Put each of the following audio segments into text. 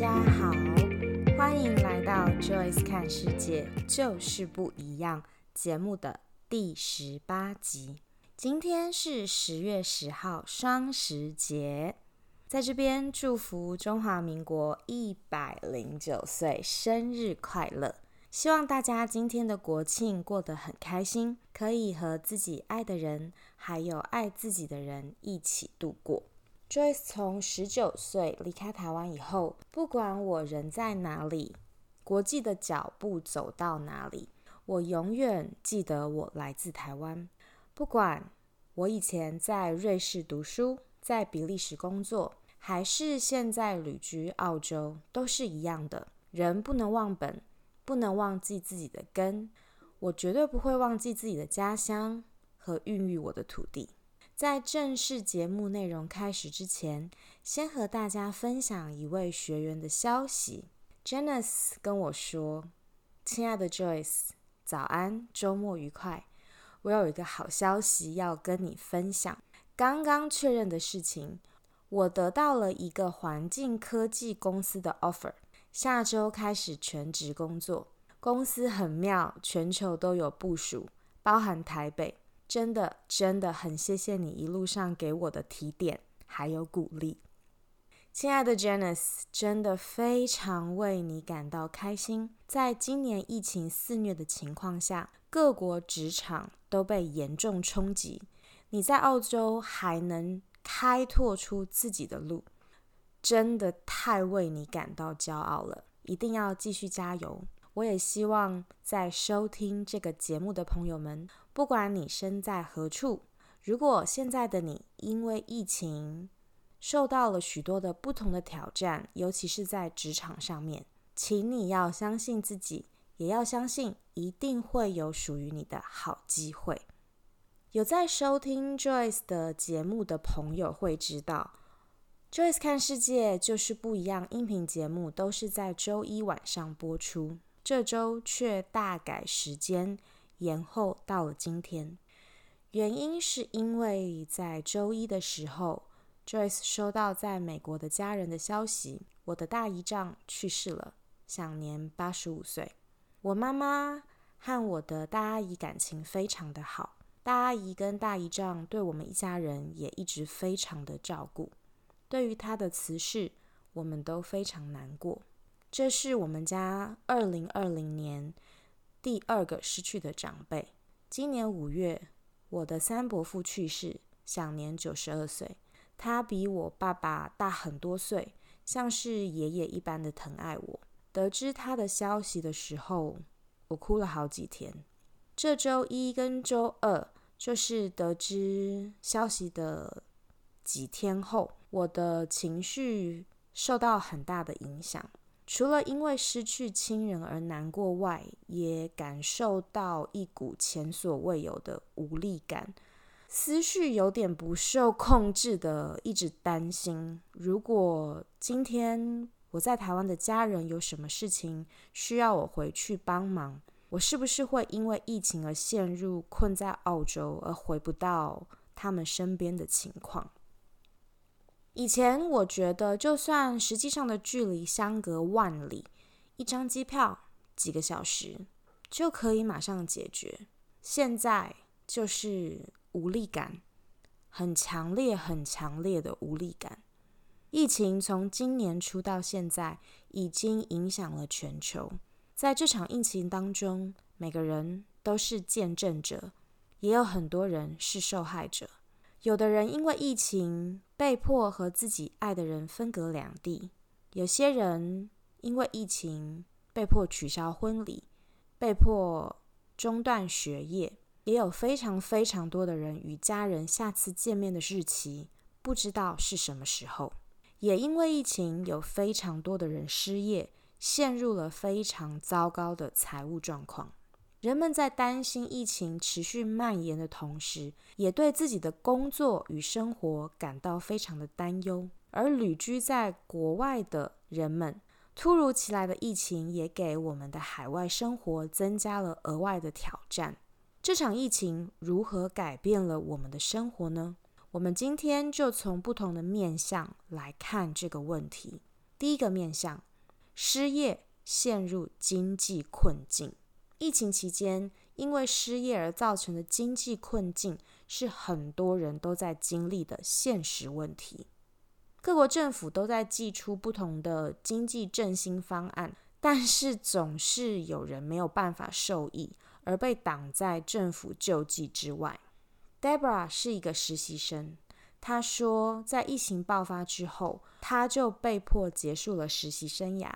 家好，欢迎来到 Joyce 看世界，就是不一样节目的第十八集。今天是十月十号，双十节，在这边祝福中华民国一百零九岁生日快乐！希望大家今天的国庆过得很开心，可以和自己爱的人，还有爱自己的人一起度过。Joyce 从十九岁离开台湾以后，不管我人在哪里，国际的脚步走到哪里，我永远记得我来自台湾。不管我以前在瑞士读书，在比利时工作，还是现在旅居澳洲，都是一样的。人不能忘本。不能忘记自己的根，我绝对不会忘记自己的家乡和孕育我的土地。在正式节目内容开始之前，先和大家分享一位学员的消息。Janice 跟我说：“亲爱的 Joyce，早安，周末愉快。我有一个好消息要跟你分享。刚刚确认的事情，我得到了一个环境科技公司的 offer。”下周开始全职工作，公司很妙，全球都有部署，包含台北。真的真的很谢谢你一路上给我的提点还有鼓励，亲爱的 Janice，真的非常为你感到开心。在今年疫情肆虐的情况下，各国职场都被严重冲击，你在澳洲还能开拓出自己的路。真的太为你感到骄傲了，一定要继续加油！我也希望在收听这个节目的朋友们，不管你身在何处，如果现在的你因为疫情受到了许多的不同的挑战，尤其是在职场上面，请你要相信自己，也要相信一定会有属于你的好机会。有在收听 Joyce 的节目的朋友会知道。Joyce 看世界就是不一样，音频节目都是在周一晚上播出，这周却大改时间，延后到了今天。原因是因为在周一的时候，Joyce 收到在美国的家人的消息，我的大姨丈去世了，享年八十五岁。我妈妈和我的大阿姨感情非常的好，大阿姨跟大姨丈对我们一家人也一直非常的照顾。对于他的辞世，我们都非常难过。这是我们家二零二零年第二个失去的长辈。今年五月，我的三伯父去世，享年九十二岁。他比我爸爸大很多岁，像是爷爷一般的疼爱我。得知他的消息的时候，我哭了好几天。这周一跟周二，就是得知消息的几天后。我的情绪受到很大的影响，除了因为失去亲人而难过外，也感受到一股前所未有的无力感，思绪有点不受控制的一直担心，如果今天我在台湾的家人有什么事情需要我回去帮忙，我是不是会因为疫情而陷入困在澳洲而回不到他们身边的情况？以前我觉得，就算实际上的距离相隔万里，一张机票几个小时就可以马上解决。现在就是无力感，很强烈、很强烈的无力感。疫情从今年初到现在，已经影响了全球。在这场疫情当中，每个人都是见证者，也有很多人是受害者。有的人因为疫情被迫和自己爱的人分隔两地，有些人因为疫情被迫取消婚礼，被迫中断学业，也有非常非常多的人与家人下次见面的日期不知道是什么时候。也因为疫情，有非常多的人失业，陷入了非常糟糕的财务状况。人们在担心疫情持续蔓延的同时，也对自己的工作与生活感到非常的担忧。而旅居在国外的人们，突如其来的疫情也给我们的海外生活增加了额外的挑战。这场疫情如何改变了我们的生活呢？我们今天就从不同的面向来看这个问题。第一个面向，失业，陷入经济困境。疫情期间，因为失业而造成的经济困境，是很多人都在经历的现实问题。各国政府都在祭出不同的经济振兴方案，但是总是有人没有办法受益，而被挡在政府救济之外。Debra 是一个实习生，她说，在疫情爆发之后，她就被迫结束了实习生涯，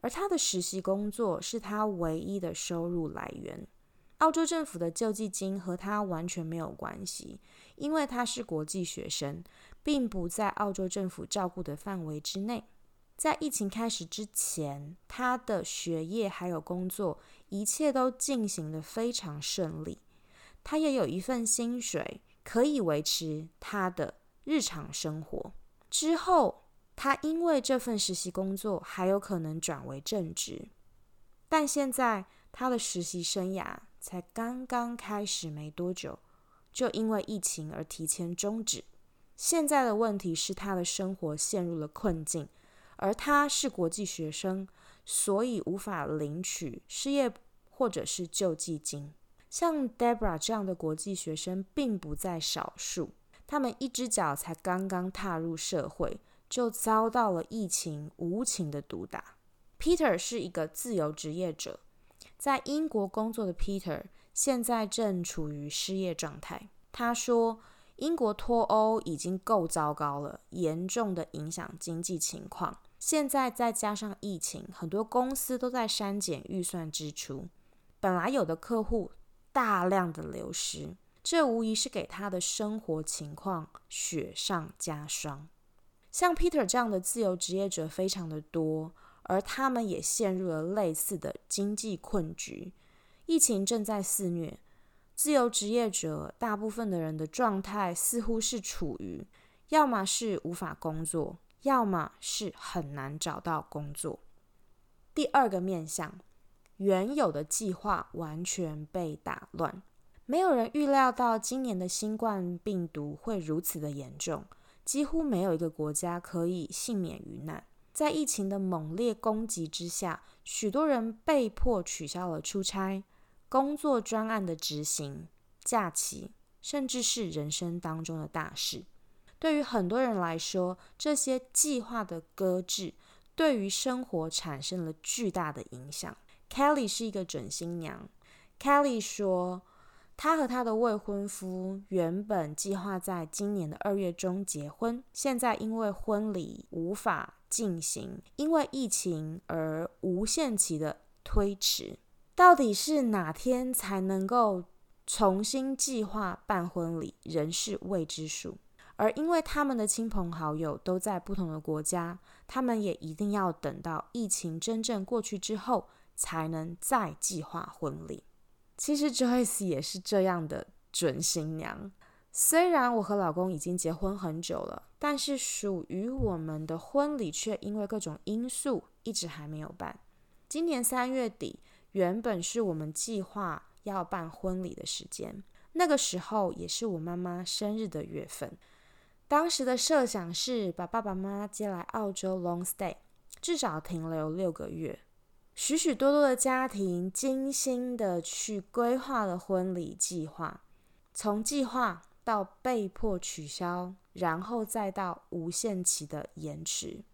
而他的实习工作是他唯一的收入来源。澳洲政府的救济金和他完全没有关系，因为他是国际学生，并不在澳洲政府照顾的范围之内。在疫情开始之前，他的学业还有工作，一切都进行得非常顺利。他也有一份薪水，可以维持他的日常生活。之后，他因为这份实习工作还有可能转为正职，但现在他的实习生涯才刚刚开始没多久，就因为疫情而提前终止。现在的问题是他的生活陷入了困境，而他是国际学生，所以无法领取失业或者是救济金。像 Debra 这样的国际学生并不在少数，他们一只脚才刚刚踏入社会，就遭到了疫情无情的毒打。Peter 是一个自由职业者，在英国工作的 Peter 现在正处于失业状态。他说：“英国脱欧已经够糟糕了，严重的影响经济情况。现在再加上疫情，很多公司都在删减预算支出，本来有的客户。”大量的流失，这无疑是给他的生活情况雪上加霜。像 Peter 这样的自由职业者非常的多，而他们也陷入了类似的经济困局。疫情正在肆虐，自由职业者大部分的人的状态似乎是处于，要么是无法工作，要么是很难找到工作。第二个面向。原有的计划完全被打乱，没有人预料到今年的新冠病毒会如此的严重，几乎没有一个国家可以幸免于难。在疫情的猛烈攻击之下，许多人被迫取消了出差、工作专案的执行、假期，甚至是人生当中的大事。对于很多人来说，这些计划的搁置，对于生活产生了巨大的影响。Kelly 是一个准新娘。Kelly 说，她和她的未婚夫原本计划在今年的二月中结婚，现在因为婚礼无法进行，因为疫情而无限期的推迟。到底是哪天才能够重新计划办婚礼，仍是未知数。而因为他们的亲朋好友都在不同的国家，他们也一定要等到疫情真正过去之后。才能再计划婚礼。其实 Joyce 也是这样的准新娘。虽然我和老公已经结婚很久了，但是属于我们的婚礼却因为各种因素一直还没有办。今年三月底原本是我们计划要办婚礼的时间，那个时候也是我妈妈生日的月份。当时的设想是把爸爸妈妈接来澳洲 long stay，至少停留六个月。许许多多的家庭精心的去规划了婚礼计划，从计划到被迫取消，然后再到无限期的延迟，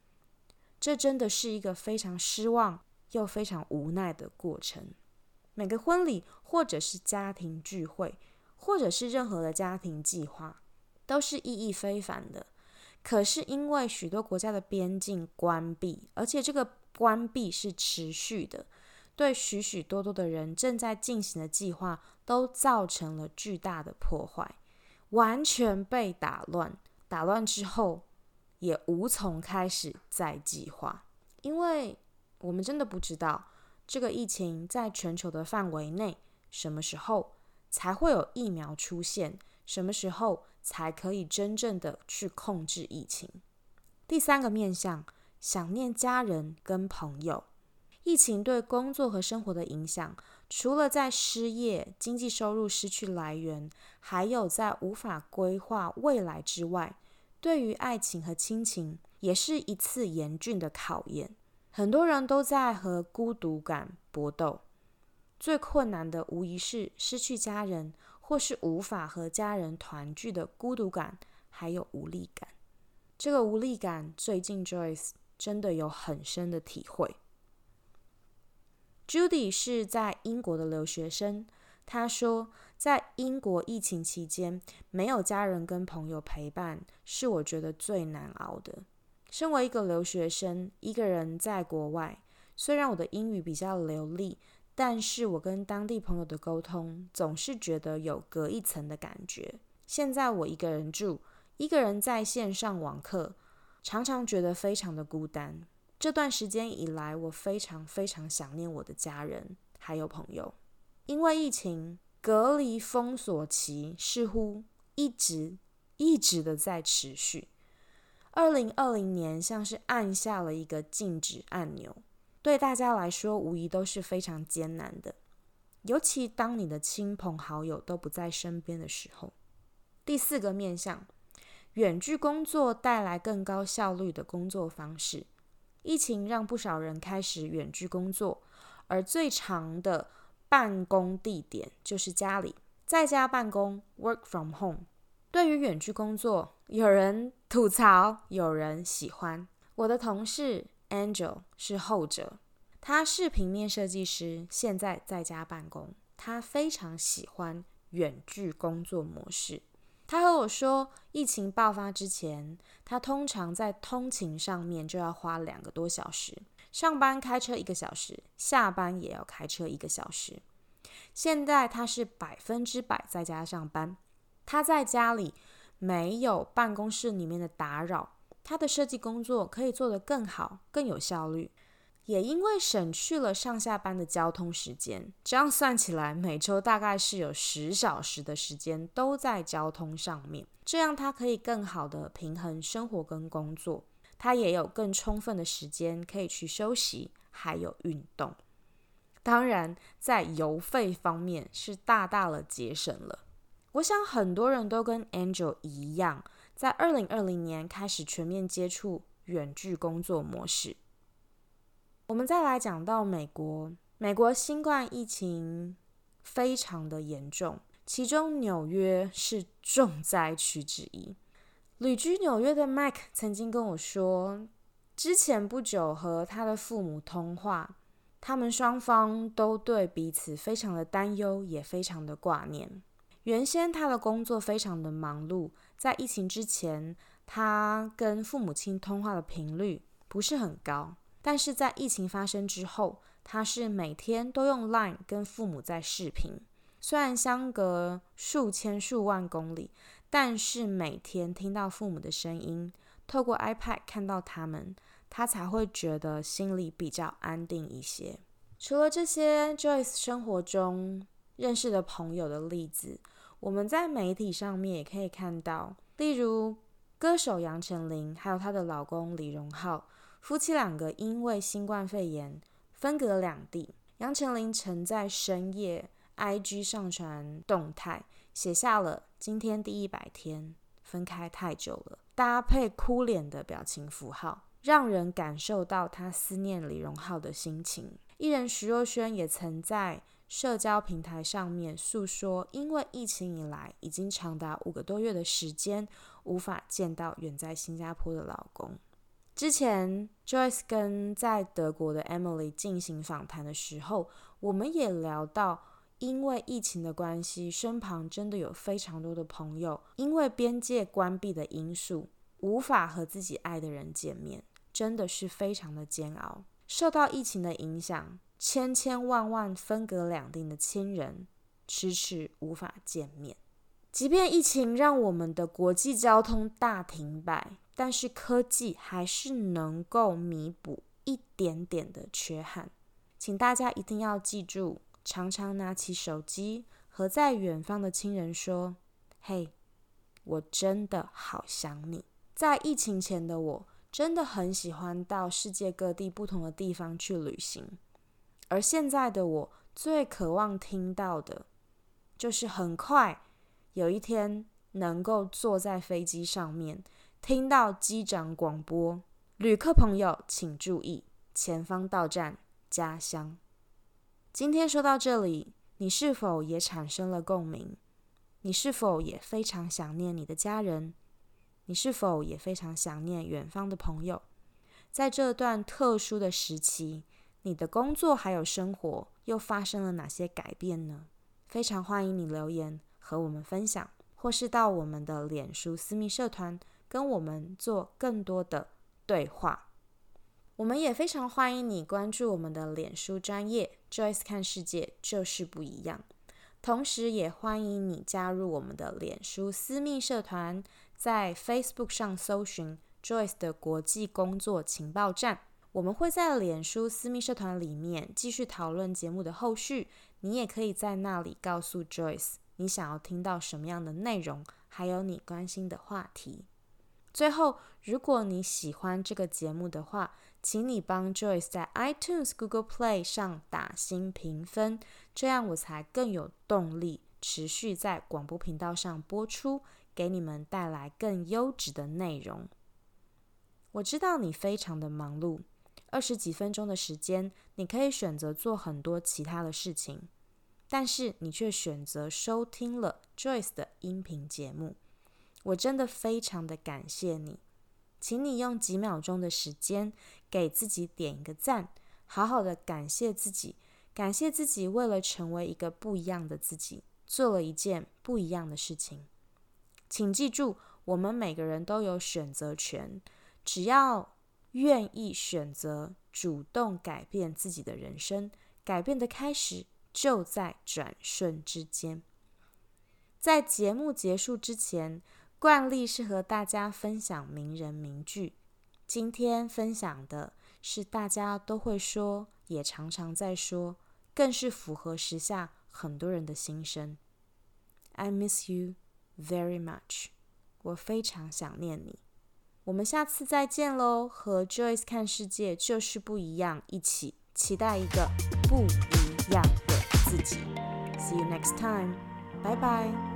这真的是一个非常失望又非常无奈的过程。每个婚礼，或者是家庭聚会，或者是任何的家庭计划，都是意义非凡的。可是因为许多国家的边境关闭，而且这个。关闭是持续的，对许许多多的人正在进行的计划都造成了巨大的破坏，完全被打乱。打乱之后，也无从开始再计划，因为我们真的不知道这个疫情在全球的范围内什么时候才会有疫苗出现，什么时候才可以真正的去控制疫情。第三个面向。想念家人跟朋友，疫情对工作和生活的影响，除了在失业、经济收入失去来源，还有在无法规划未来之外，对于爱情和亲情也是一次严峻的考验。很多人都在和孤独感搏斗，最困难的无疑是失去家人，或是无法和家人团聚的孤独感，还有无力感。这个无力感，最近 Joyce 真的有很深的体会。Judy 是在英国的留学生，她说，在英国疫情期间，没有家人跟朋友陪伴，是我觉得最难熬的。身为一个留学生，一个人在国外，虽然我的英语比较流利，但是我跟当地朋友的沟通，总是觉得有隔一层的感觉。现在我一个人住。一个人在线上网课，常常觉得非常的孤单。这段时间以来，我非常非常想念我的家人还有朋友。因为疫情，隔离封锁期似乎一直一直的在持续。二零二零年像是按下了一个静止按钮，对大家来说无疑都是非常艰难的。尤其当你的亲朋好友都不在身边的时候。第四个面向。远距工作带来更高效率的工作方式。疫情让不少人开始远距工作，而最长的办公地点就是家里，在家办公 （work from home）。对于远距工作，有人吐槽，有人喜欢。我的同事 Angel 是后者，他是平面设计师，现在在家办公，他非常喜欢远距工作模式。他和我说，疫情爆发之前，他通常在通勤上面就要花两个多小时，上班开车一个小时，下班也要开车一个小时。现在他是百分之百在家上班，他在家里没有办公室里面的打扰，他的设计工作可以做得更好，更有效率。也因为省去了上下班的交通时间，这样算起来，每周大概是有十小时的时间都在交通上面。这样他可以更好的平衡生活跟工作，他也有更充分的时间可以去休息，还有运动。当然，在油费方面是大大的节省了。我想很多人都跟 Angel 一样，在二零二零年开始全面接触远距工作模式。我们再来讲到美国，美国新冠疫情非常的严重，其中纽约是重灾区之一。旅居纽约的 Mike 曾经跟我说，之前不久和他的父母通话，他们双方都对彼此非常的担忧，也非常的挂念。原先他的工作非常的忙碌，在疫情之前，他跟父母亲通话的频率不是很高。但是在疫情发生之后，他是每天都用 Line 跟父母在视频，虽然相隔数千数万公里，但是每天听到父母的声音，透过 iPad 看到他们，他才会觉得心里比较安定一些。除了这些 Joyce 生活中认识的朋友的例子，我们在媒体上面也可以看到，例如歌手杨丞琳，还有她的老公李荣浩。夫妻两个因为新冠肺炎分隔两地，杨丞琳曾在深夜 IG 上传动态，写下了“今天第一百天，分开太久了”，搭配哭脸的表情符号，让人感受到他思念李荣浩的心情。艺人徐若瑄也曾在社交平台上面诉说，因为疫情以来已经长达五个多月的时间，无法见到远在新加坡的老公。之前 Joyce 跟在德国的 Emily 进行访谈的时候，我们也聊到，因为疫情的关系，身旁真的有非常多的朋友，因为边界关闭的因素，无法和自己爱的人见面，真的是非常的煎熬。受到疫情的影响，千千万万分隔两地的亲人，迟迟无法见面。即便疫情让我们的国际交通大停摆。但是科技还是能够弥补一点点的缺憾，请大家一定要记住，常常拿起手机和在远方的亲人说：“嘿，我真的好想你。”在疫情前的我，真的很喜欢到世界各地不同的地方去旅行，而现在的我最渴望听到的，就是很快有一天能够坐在飞机上面。听到机长广播，旅客朋友请注意，前方到站，家乡。今天说到这里，你是否也产生了共鸣？你是否也非常想念你的家人？你是否也非常想念远方的朋友？在这段特殊的时期，你的工作还有生活又发生了哪些改变呢？非常欢迎你留言和我们分享，或是到我们的脸书私密社团跟我们做更多的对话。我们也非常欢迎你关注我们的脸书专业 Joyce 看世界就是不一样。同时，也欢迎你加入我们的脸书私密社团，在 Facebook 上搜寻 Joyce 的国际工作情报站。我们会在脸书私密社团里面继续讨论节目的后续。你也可以在那里告诉 Joyce 你想要听到什么样的内容，还有你关心的话题。最后，如果你喜欢这个节目的话，请你帮 Joyce 在 iTunes、Google Play 上打星评分，这样我才更有动力持续在广播频道上播出，给你们带来更优质的内容。我知道你非常的忙碌，二十几分钟的时间，你可以选择做很多其他的事情，但是你却选择收听了 Joyce 的音频节目。我真的非常的感谢你，请你用几秒钟的时间给自己点一个赞，好好的感谢自己，感谢自己为了成为一个不一样的自己，做了一件不一样的事情。请记住，我们每个人都有选择权，只要愿意选择，主动改变自己的人生，改变的开始就在转瞬之间。在节目结束之前，惯例是和大家分享名人名句，今天分享的是大家都会说，也常常在说，更是符合时下很多人的心声。I miss you very much，我非常想念你。我们下次再见喽，和 Joyce 看世界就是不一样，一起期待一个不一样的自己。See you next time，拜拜。